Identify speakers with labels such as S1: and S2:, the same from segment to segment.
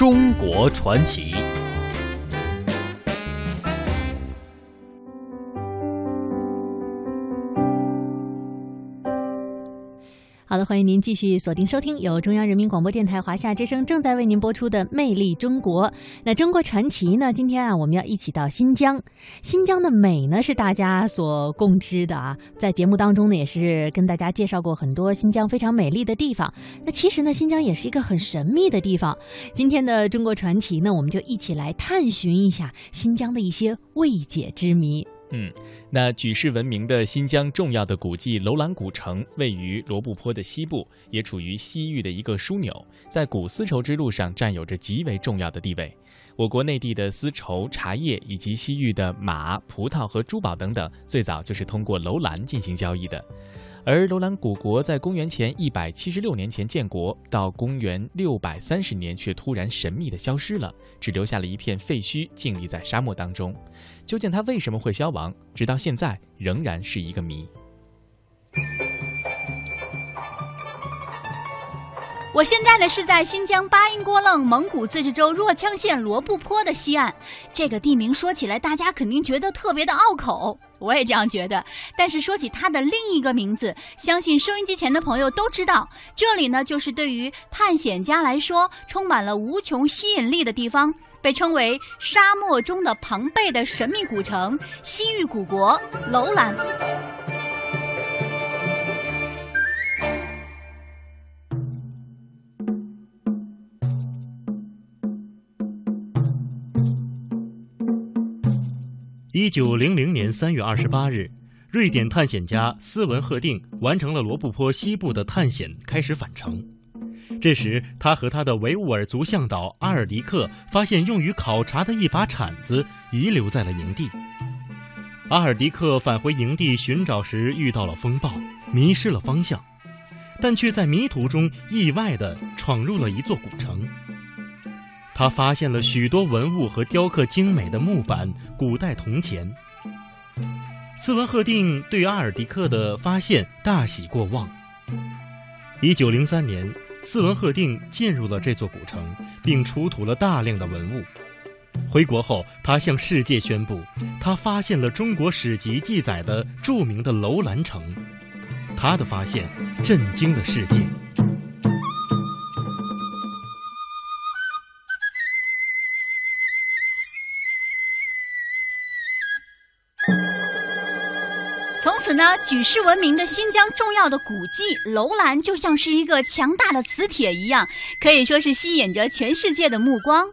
S1: 中国传奇。
S2: 欢迎您继续锁定收听由中央人民广播电台华夏之声正在为您播出的《魅力中国》。那中国传奇呢？今天啊，我们要一起到新疆。新疆的美呢，是大家所共知的啊。在节目当中呢，也是跟大家介绍过很多新疆非常美丽的地方。那其实呢，新疆也是一个很神秘的地方。今天的中国传奇呢，我们就一起来探寻一下新疆的一些未解之谜。
S3: 嗯，那举世闻名的新疆重要的古迹楼兰古城，位于罗布泊的西部，也处于西域的一个枢纽，在古丝绸之路上占有着极为重要的地位。我国内地的丝绸、茶叶以及西域的马、葡萄和珠宝等等，最早就是通过楼兰进行交易的。而楼兰古国在公元前一百七十六年前建国，到公元六百三十年却突然神秘的消失了，只留下了一片废墟，静立在沙漠当中。究竟它为什么会消亡，直到现在仍然是一个谜。
S4: 我现在呢是在新疆巴音郭楞蒙古自治州若羌县罗布泊的西岸，这个地名说起来大家肯定觉得特别的拗口，我也这样觉得。但是说起它的另一个名字，相信收音机前的朋友都知道，这里呢就是对于探险家来说充满了无穷吸引力的地方，被称为沙漠中的庞贝的神秘古城——西域古国楼兰。
S5: 一九零零年三月二十八日，瑞典探险家斯文赫定完成了罗布泊西部的探险，开始返程。这时，他和他的维吾尔族向导阿尔迪克发现用于考察的一把铲子遗留在了营地。阿尔迪克返回营地寻找时遇到了风暴，迷失了方向，但却在迷途中意外地闯入了一座古城。他发现了许多文物和雕刻精美的木板、古代铜钱。斯文赫定对阿尔迪克的发现大喜过望。一九零三年，斯文赫定进入了这座古城，并出土了大量的文物。回国后，他向世界宣布，他发现了中国史籍记载的著名的楼兰城。他的发现震惊了世界。
S4: 举世闻名的新疆重要的古迹楼兰就像是一个强大的磁铁一样，可以说是吸引着全世界的目光。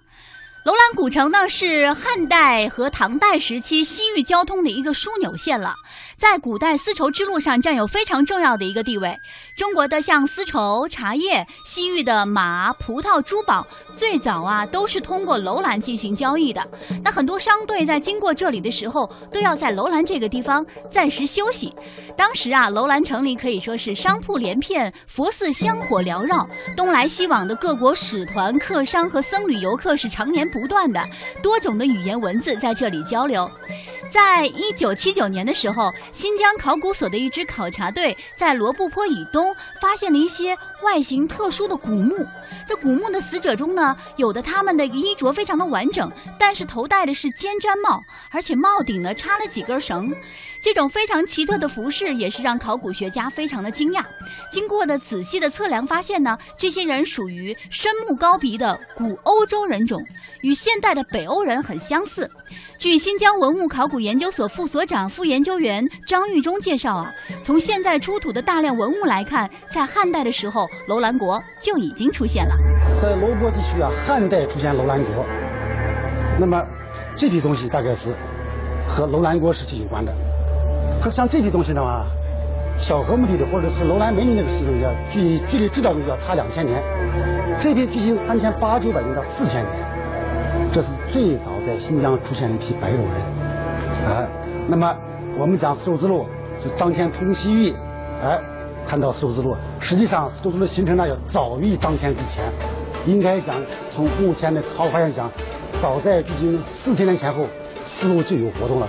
S4: 楼兰古城呢，是汉代和唐代时期西域交通的一个枢纽线了，在古代丝绸之路上占有非常重要的一个地位。中国的像丝绸、茶叶，西域的马、葡萄、珠宝，最早啊都是通过楼兰进行交易的。那很多商队在经过这里的时候，都要在楼兰这个地方暂时休息。当时啊，楼兰城里可以说是商铺连片，佛寺香火缭绕，东来西往的各国使团、客商和僧侣游客是常年不断的，多种的语言文字在这里交流。在一九七九年的时候，新疆考古所的一支考察队在罗布泊以东发现了一些外形特殊的古墓。这古墓的死者中呢，有的他们的衣着非常的完整，但是头戴的是尖毡帽，而且帽顶呢插了几根绳。这种非常奇特的服饰也是让考古学家非常的惊讶。经过的仔细的测量发现呢，这些人属于深目高鼻的古欧洲人种，与现代的北欧人很相似。据新疆文物考古研究所副所长、副研究员张玉忠介绍啊，从现在出土的大量文物来看，在汉代的时候，楼兰国就已经出现了。
S6: 在罗布泊地区啊，汉代出现楼兰国，那么这批东西大概是和楼兰国时期有关的。可像这批东西的话，小河墓地的或者是楼兰门那个时候要距距离制造就要差两千年，这批距今三千八九百年到四千年，这是最早在新疆出现的一批白种人，哎，那么我们讲丝绸之路是张骞通西域，哎，看到丝绸之路，实际上丝绸之路形成呢要早于张骞之前，应该讲从目前的考古发现讲，早在距今四千年前后，丝路就有活动了。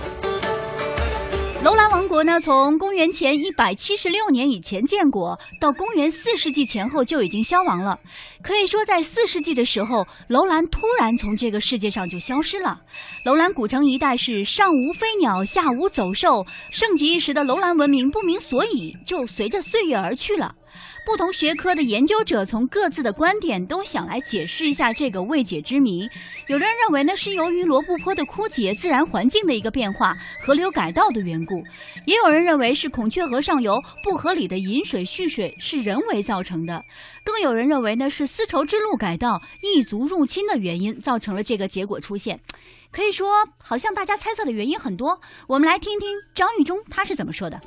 S4: 楼兰王国呢，从公元前一百七十六年以前建国，到公元四世纪前后就已经消亡了。可以说，在四世纪的时候，楼兰突然从这个世界上就消失了。楼兰古城一带是上无飞鸟，下无走兽，盛极一时的楼兰文明不明所以，就随着岁月而去了。不同学科的研究者从各自的观点都想来解释一下这个未解之谜。有的人认为呢是由于罗布泊的枯竭、自然环境的一个变化、河流改道的缘故；也有人认为是孔雀河上游不合理的引水蓄水是人为造成的；更有人认为呢是丝绸之路改道、异族入侵的原因造成了这个结果出现。可以说，好像大家猜测的原因很多。我们来听听张玉忠他是怎么说的。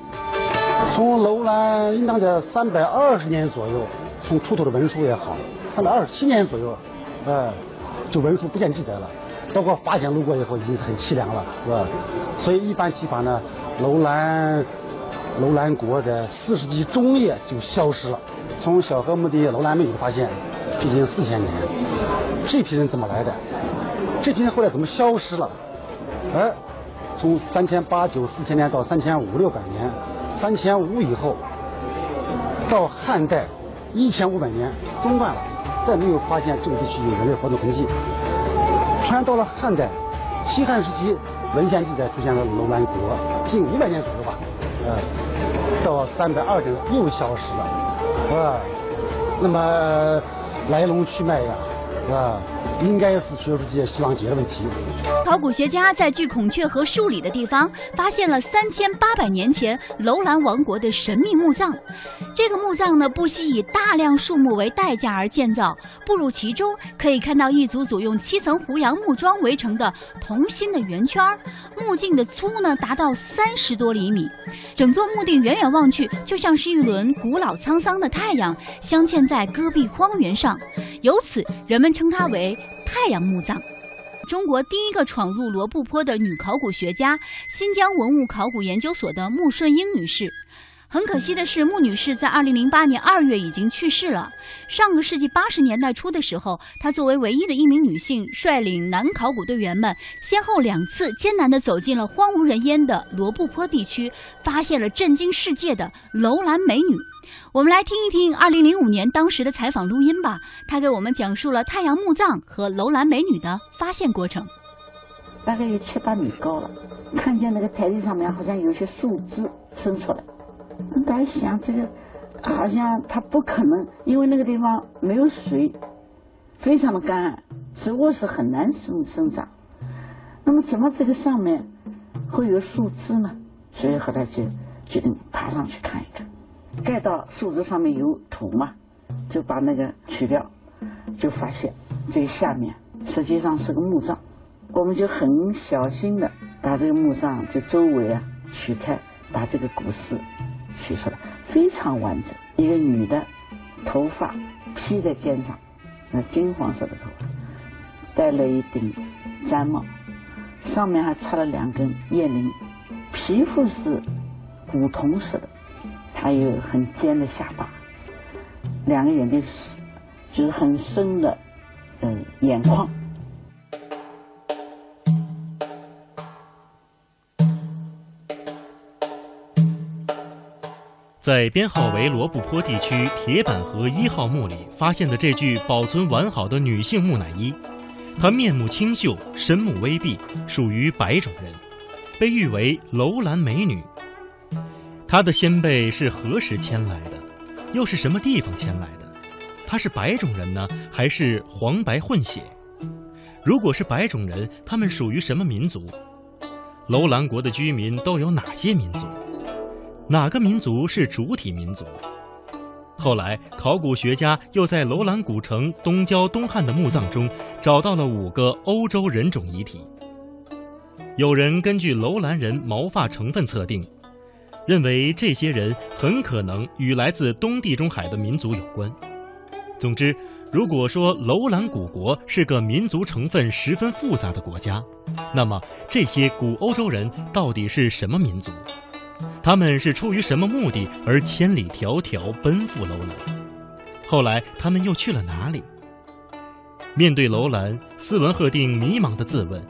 S6: 从楼兰应当在三百二十年左右，从出土的文书也好，三百二十七年左右，呃，就文书不见记载了，包括发现路过以后已经是很凄凉了，是吧？所以一般提法呢，楼兰楼兰国在四世纪中叶就消失了。从小河墓地楼兰没有发现，毕竟四千年，这批人怎么来的？这批人后来怎么消失了？哎，从三千八九四千年到三千五六百年。三千五以后，到汉代一千五百年中断了，再没有发现这个地区有人类活动痕迹。突然到了汉代，西汉时期文献记载出现了楼兰国，近五百年左右吧，呃，到三百二年又消失了，啊，那么来龙去脉呀，啊，应该是学术界希望解的问题。
S4: 考古学家在距孔雀河数里的地方发现了三千八百年前楼兰王国的神秘墓葬。这个墓葬呢，不惜以大量树木为代价而建造。步入其中，可以看到一组组用七层胡杨木桩围成的同心的圆圈儿，墓径的粗呢达到三十多厘米。整座墓地远远望去，就像是一轮古老沧桑的太阳镶嵌在戈壁荒原上，由此人们称它为太阳墓葬。中国第一个闯入罗布泊的女考古学家，新疆文物考古研究所的穆顺英女士。很可惜的是，穆女士在二零零八年二月已经去世了。上个世纪八十年代初的时候，她作为唯一的一名女性，率领男考古队员们，先后两次艰难地走进了荒无人烟的罗布泊地区，发现了震惊世界的楼兰美女。我们来听一听二零零五年当时的采访录音吧。她给我们讲述了太阳墓葬和楼兰美女的发现过程。
S1: 大概有七八米高了，看见那个台地上面好像有些树枝伸出来。大家想，这个好像它不可能，因为那个地方没有水，非常的干，植物是很难生生长。那么怎么这个上面会有树枝呢？所以后来就决定爬上去看一看。盖到树枝上面有土嘛，就把那个取掉，就发现这个下面实际上是个墓葬。我们就很小心的把这个墓葬就周围啊取开，把这个古尸取出来，非常完整。一个女的，头发披在肩上，那金黄色的头发，戴了一顶毡帽，上面还插了两根叶铃，皮肤是古铜色的。还有很尖的下巴，两个眼睛是就是很深的嗯眼眶。
S5: 在编号为罗布泊地区铁板河一号墓里发现的这具保存完好的女性木乃伊，她面目清秀，身目微闭，属于白种人，被誉为楼兰美女。她的先辈是何时迁来的？又是什么地方迁来的？她是白种人呢，还是黄白混血？如果是白种人，他们属于什么民族？楼兰国的居民都有哪些民族？哪个民族是主体民族？后来，考古学家又在楼兰古城东郊东汉的墓葬中找到了五个欧洲人种遗体。有人根据楼兰人毛发成分测定。认为这些人很可能与来自东地中海的民族有关。总之，如果说楼兰古国是个民族成分十分复杂的国家，那么这些古欧洲人到底是什么民族？他们是出于什么目的而千里迢迢奔赴楼兰？后来他们又去了哪里？面对楼兰，斯文赫定迷茫地自问：“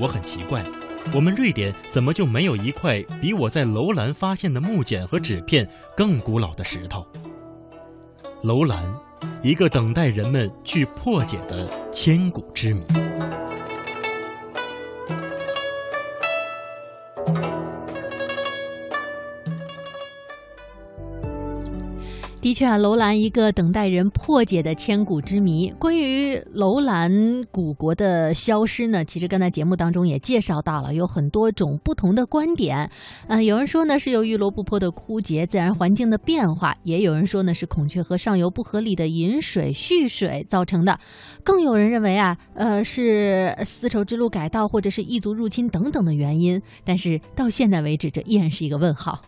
S5: 我很奇怪，我们瑞典怎么就没有一块比我在楼兰发现的木简和纸片更古老的石头？楼兰，一个等待人们去破解的千古之谜。
S2: 的确啊，楼兰一个等待人破解的千古之谜。关于楼兰古国的消失呢，其实刚才节目当中也介绍到了，有很多种不同的观点。嗯、有人说呢是由于罗布泊的枯竭、自然环境的变化，也有人说呢是孔雀河上游不合理的引水蓄水造成的，更有人认为啊，呃是丝绸之路改道或者是异族入侵等等的原因。但是到现在为止，这依然是一个问号。